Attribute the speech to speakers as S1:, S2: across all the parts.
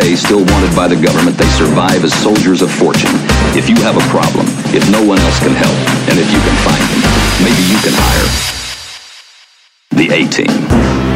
S1: today still wanted by the government, they survive as soldiers of fortune. If you have a problem, if no one else can help, and if you can find them, maybe you can hire the A-Team.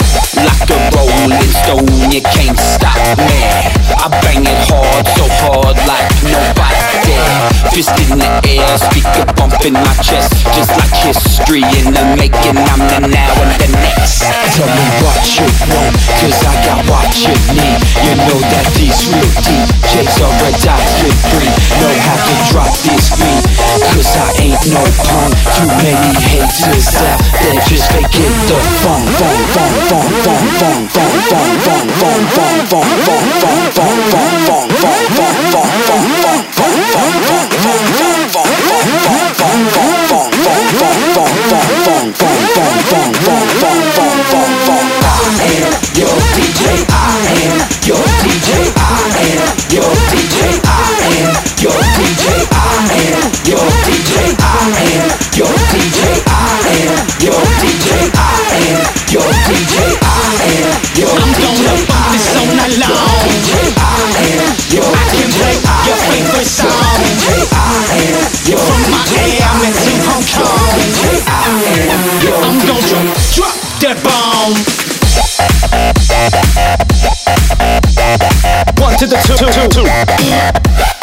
S2: like a rolling stone. You can't stop me. I bang it hard, so hard like nobody there. Fist in the air, speaker bumping my chest, just like history in the making. I'm the now and the next. Tell me what you want, cause I got what you need. You know that these real DJs are a doctor free. Know how to drop this beat, cause I ain't no punk. Too many haters out there just faking the funk, funk, funk, funk, funk funk, funk, funk, funk, funk,
S3: to two, two, two.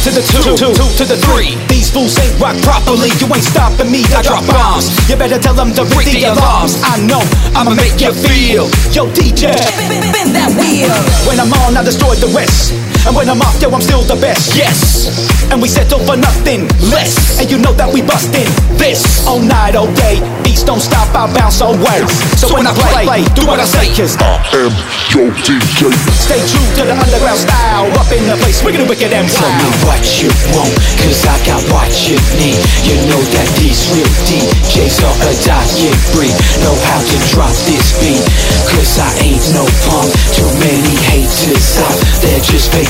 S3: One to the two, two, two to the three. These fools ain't rock properly. You ain't stopping me. I drop bombs. You better tell them to break the alarms. I know I'ma make you feel. Yo, DJ, bend that wheel. When I'm on, I destroy the rest. And when I'm off, yo, I'm still the best, yes. And we settle for nothing less. And you know that we bustin' this all night, all day. Beats don't stop, I bounce all words. So, so when, when I play, play, do what I say, cause I am your DJ. Stay true to the underground style, up in the place, we gonna wicked and Tell me
S2: what you want, cause I got what you need. You know that these real DJs are a dying breed. Know how to drop this beat, cause I ain't no punk. Too many haters out, they're just fake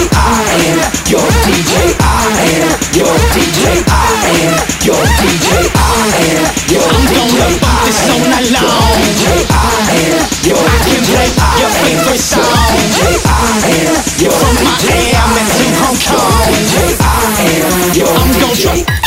S4: Your favorite song I am your from my AM and Hong Kong your. I'm gon' drop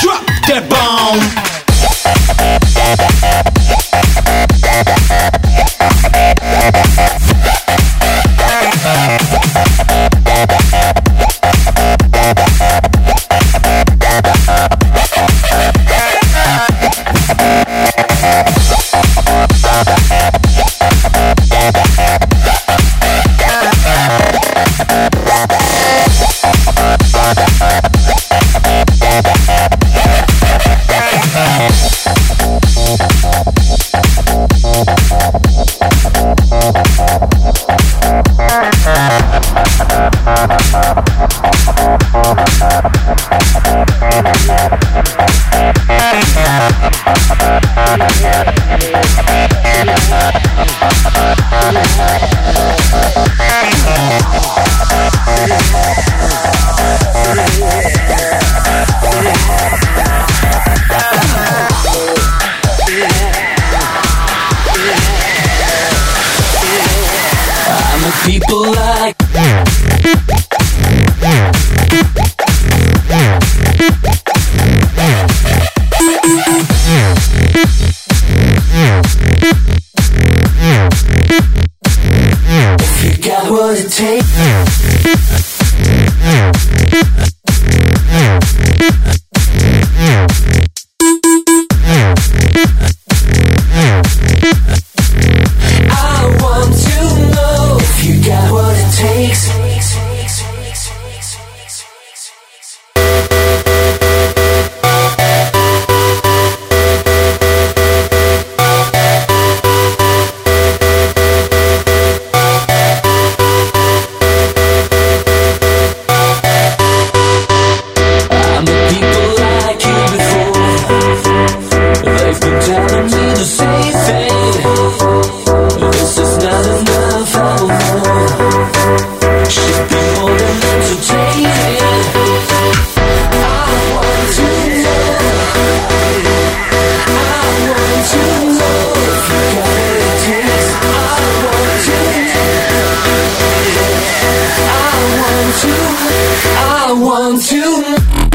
S5: I want you.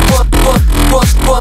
S5: I want you.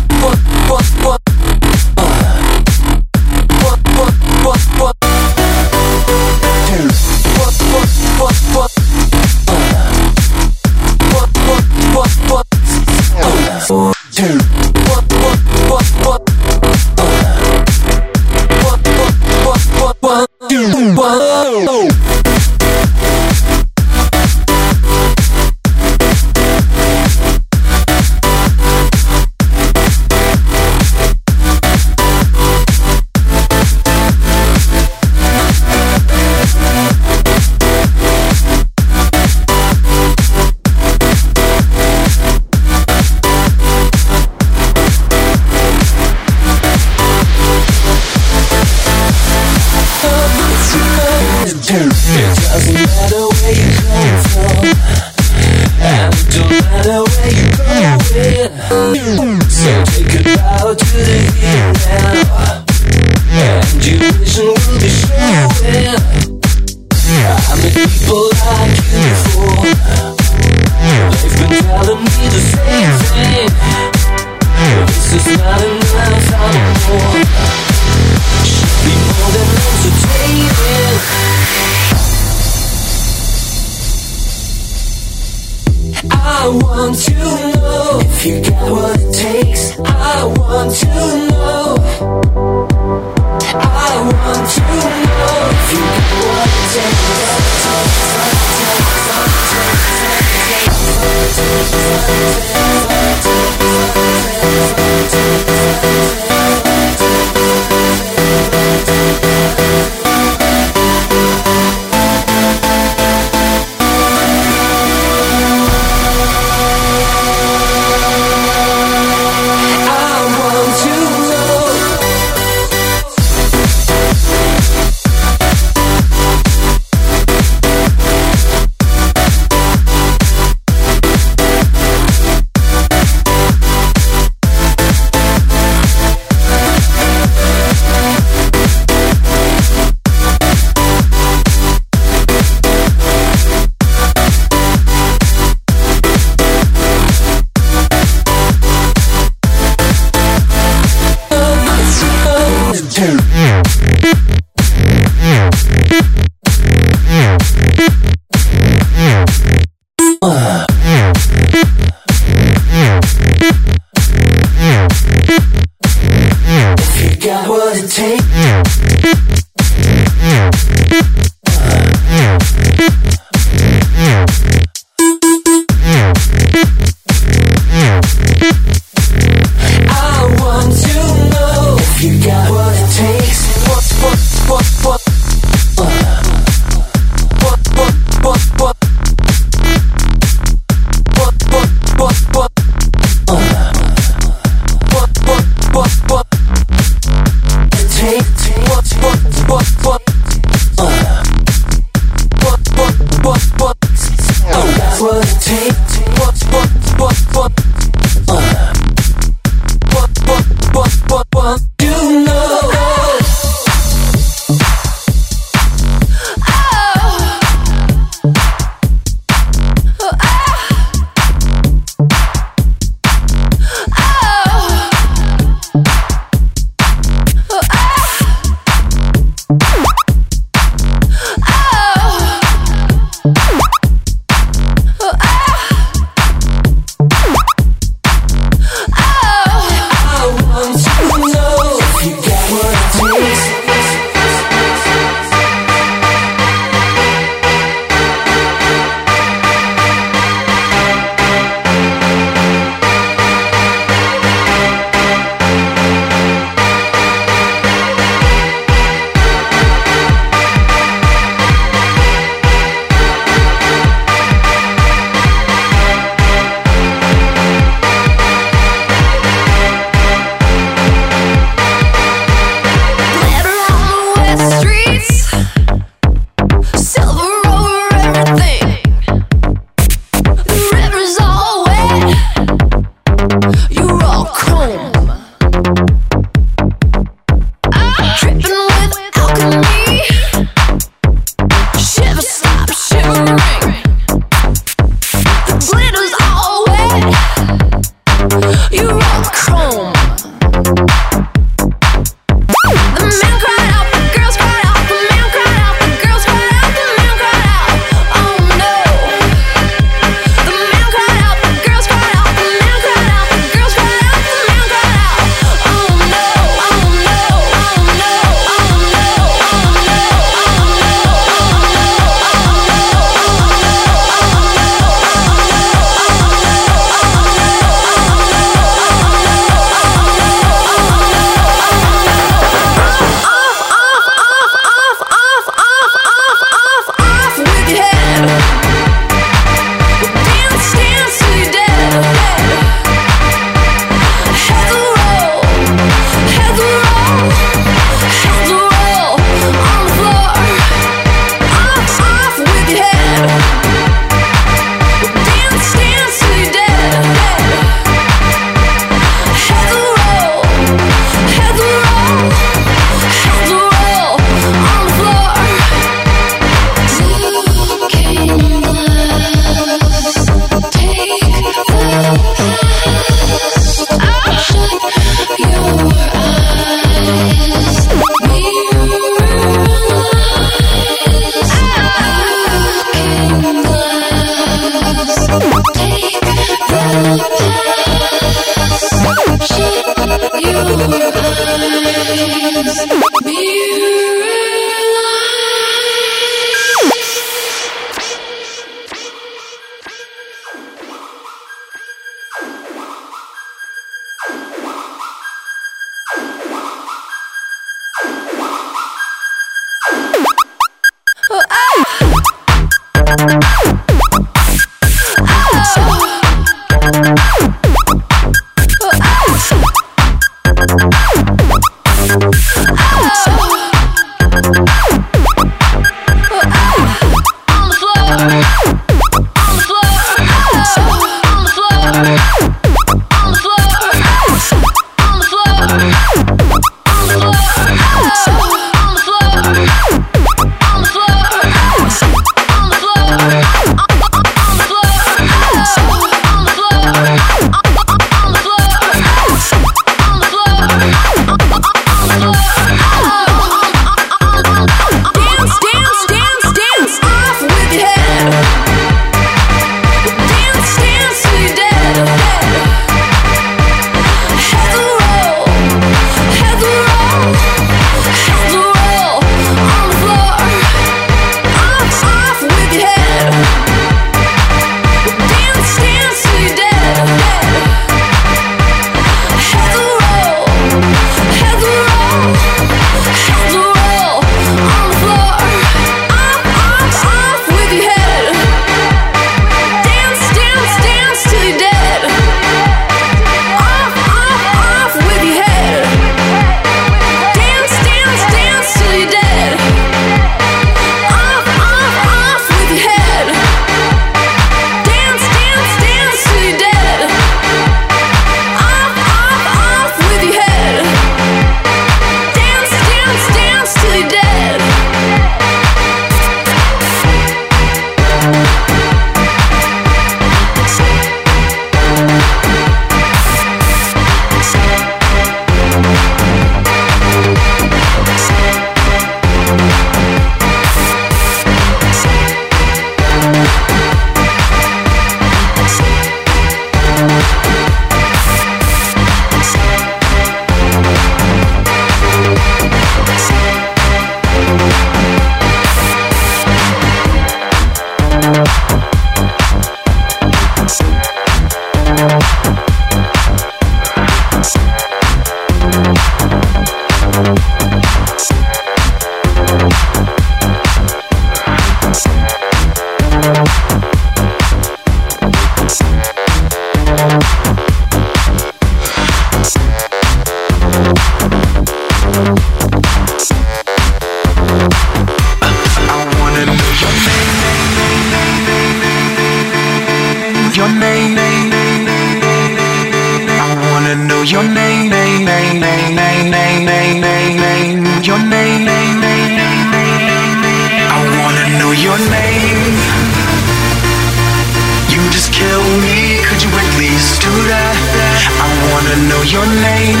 S6: name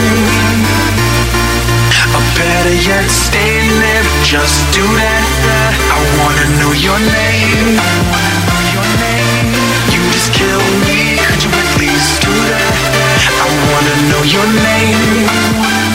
S6: Or better yet, stand there, just do that. I wanna know your name. You just kill me, could you please do that? I wanna know your name.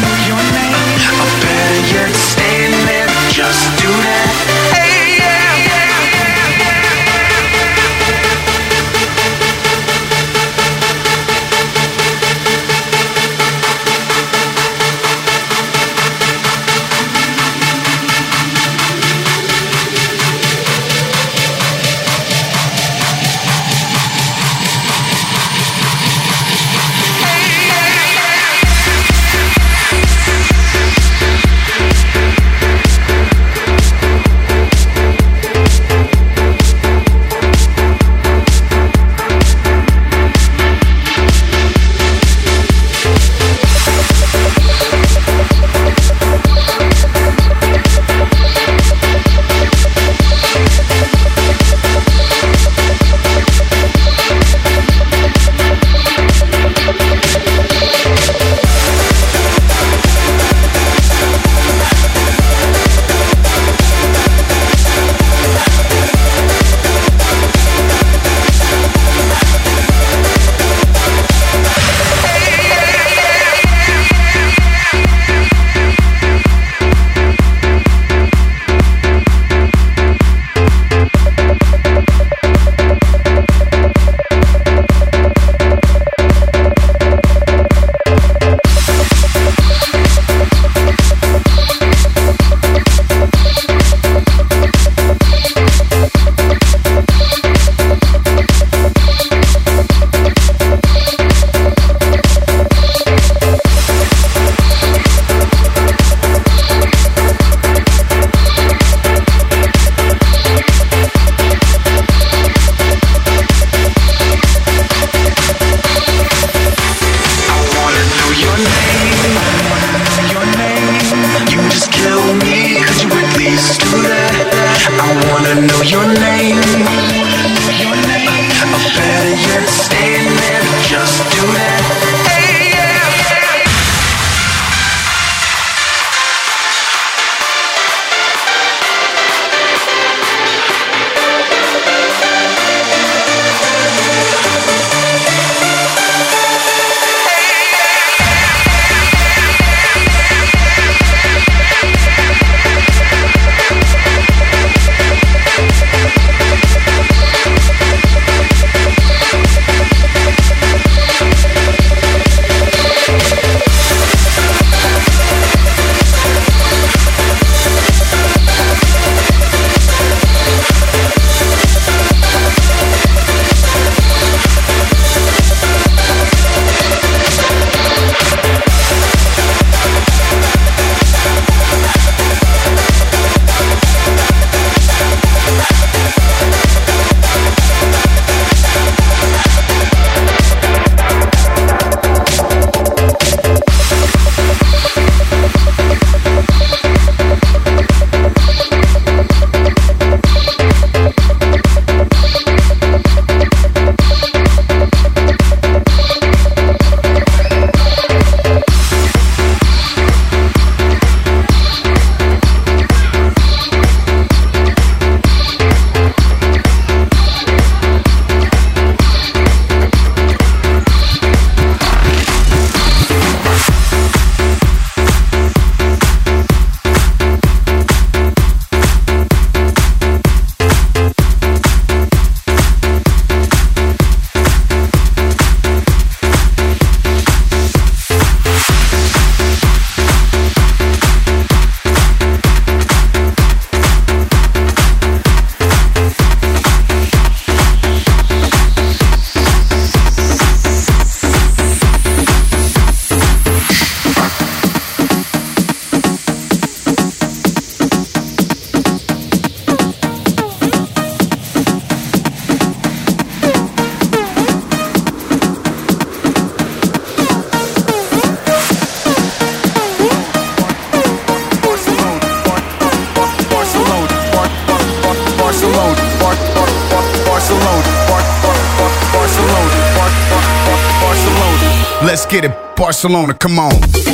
S7: Barcelona, come on.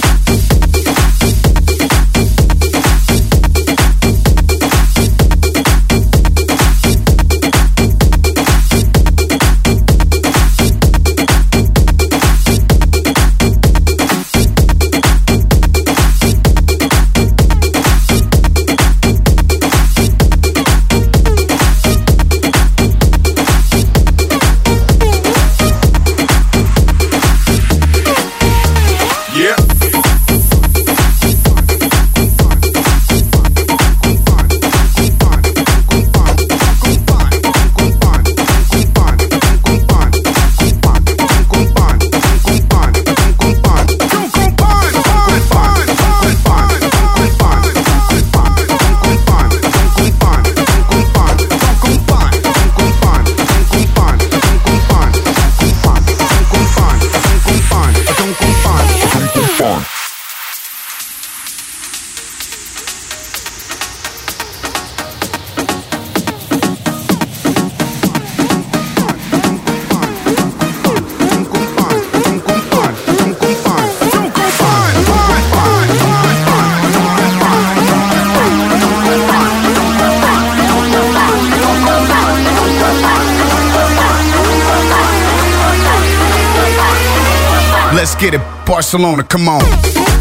S7: Barcelona, come on.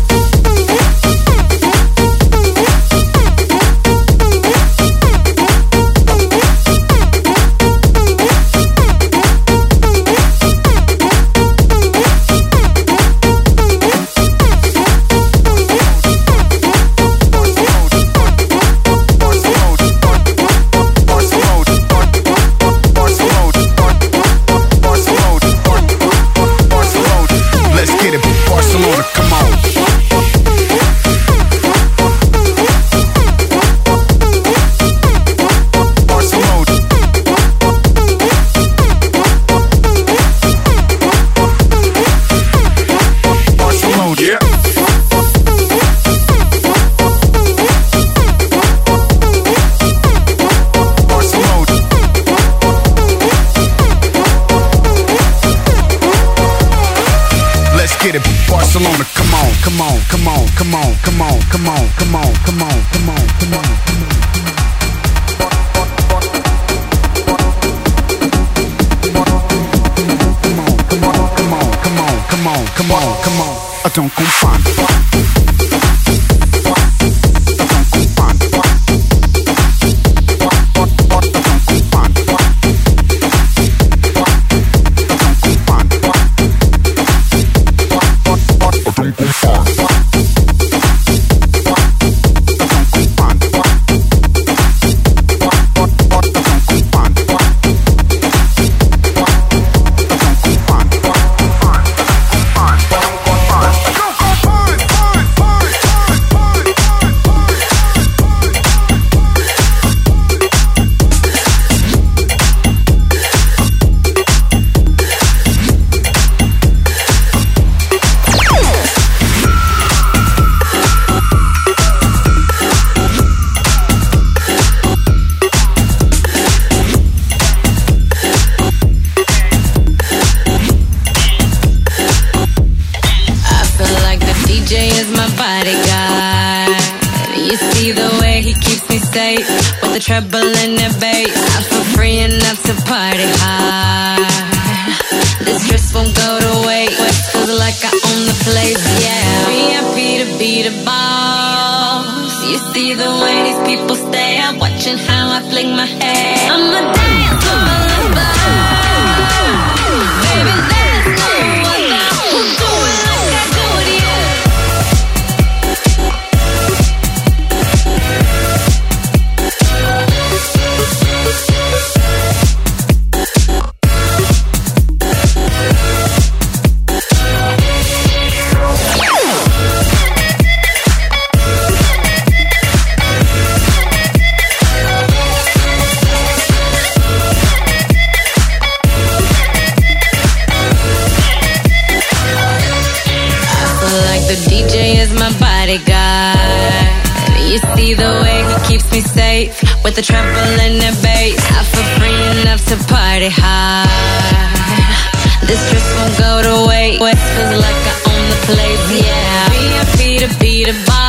S8: pretty high. This dress won't go to waste. Feels like I own the place, yeah. VIP to be the boss.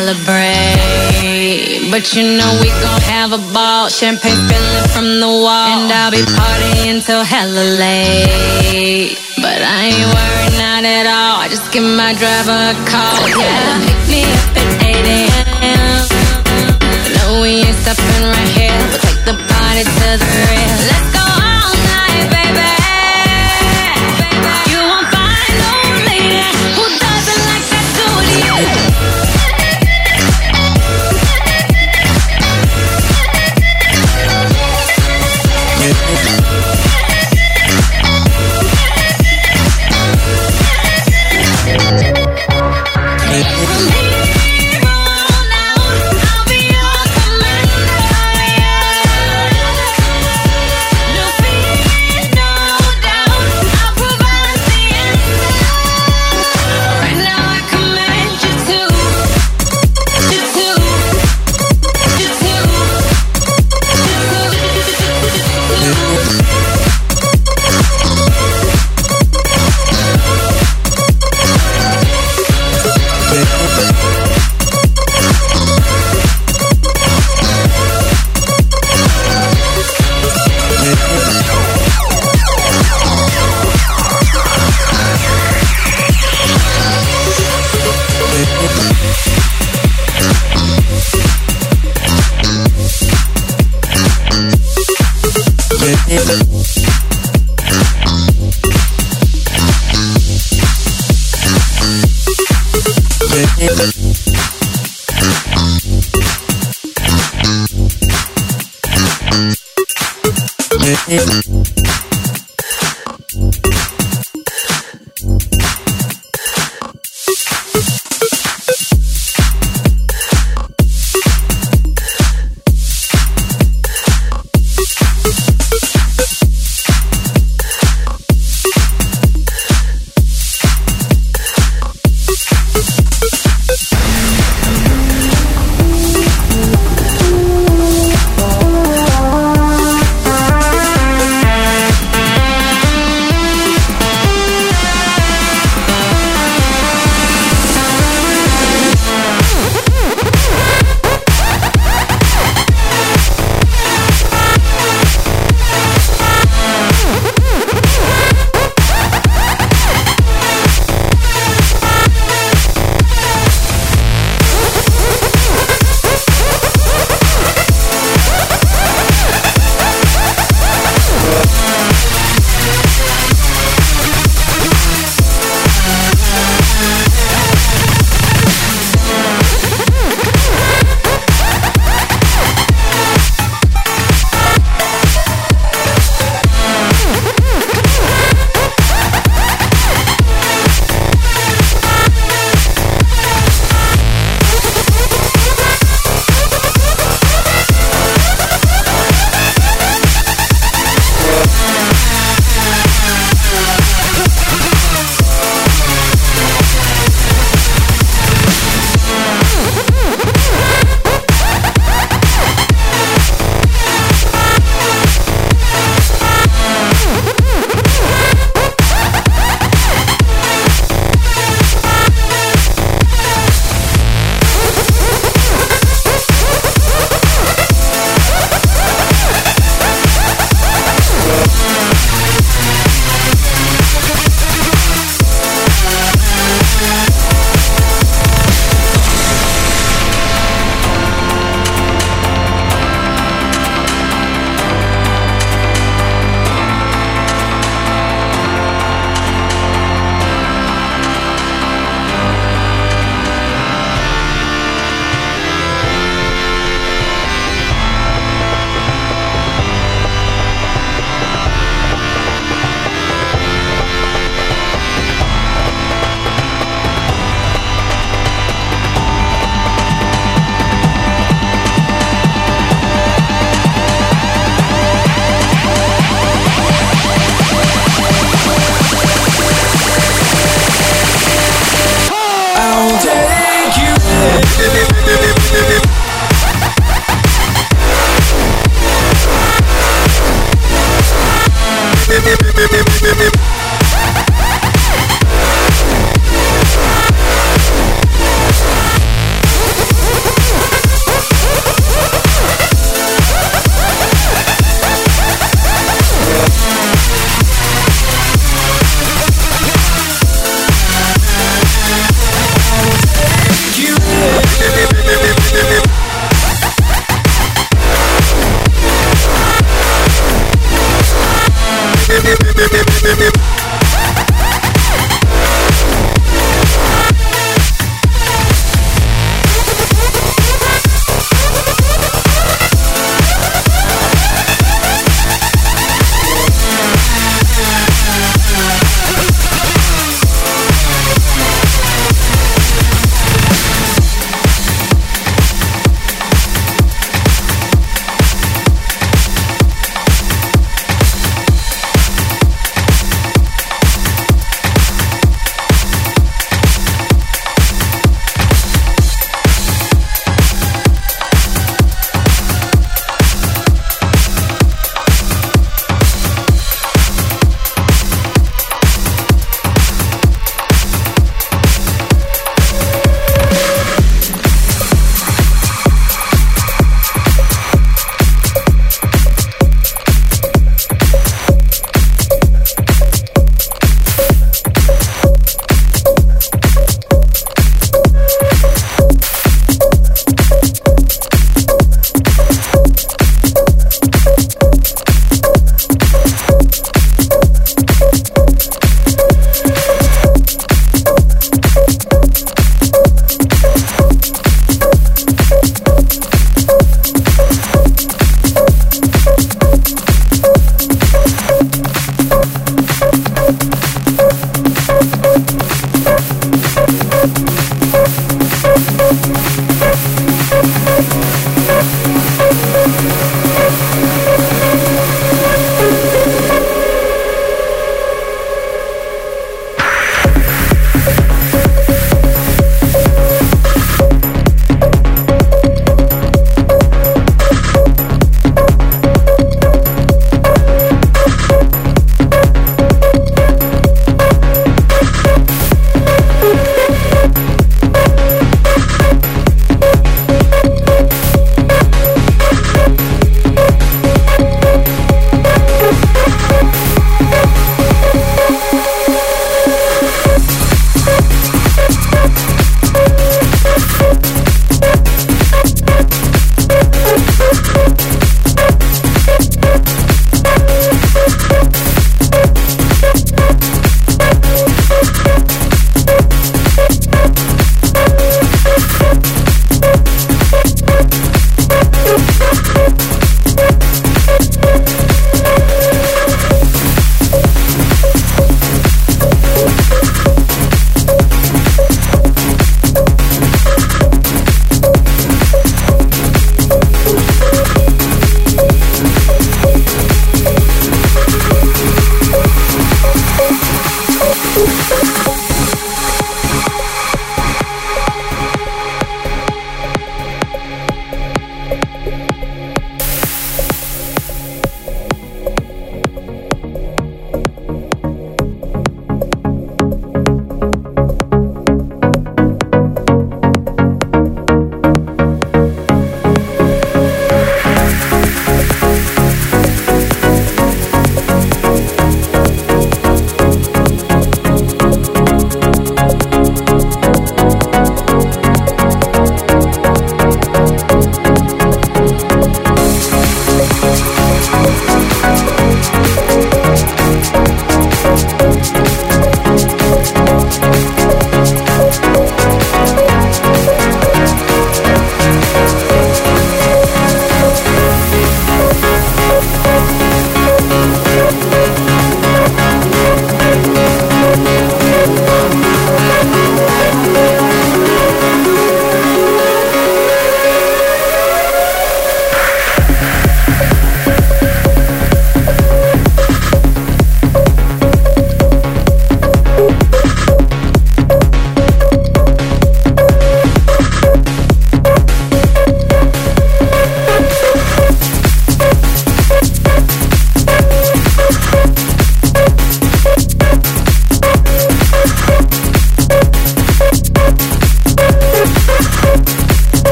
S8: Celebrate. But you know we gon' have a ball. Champagne spilling from the wall. And I'll be partying till hella late. But I ain't worried, not at all. I just give my driver a call. Yeah, pick me up at 8 a.m. No, we ain't stopping right here. We'll take the party to the real. Let's go all night, baby. You won't find no lady who does it like I do it,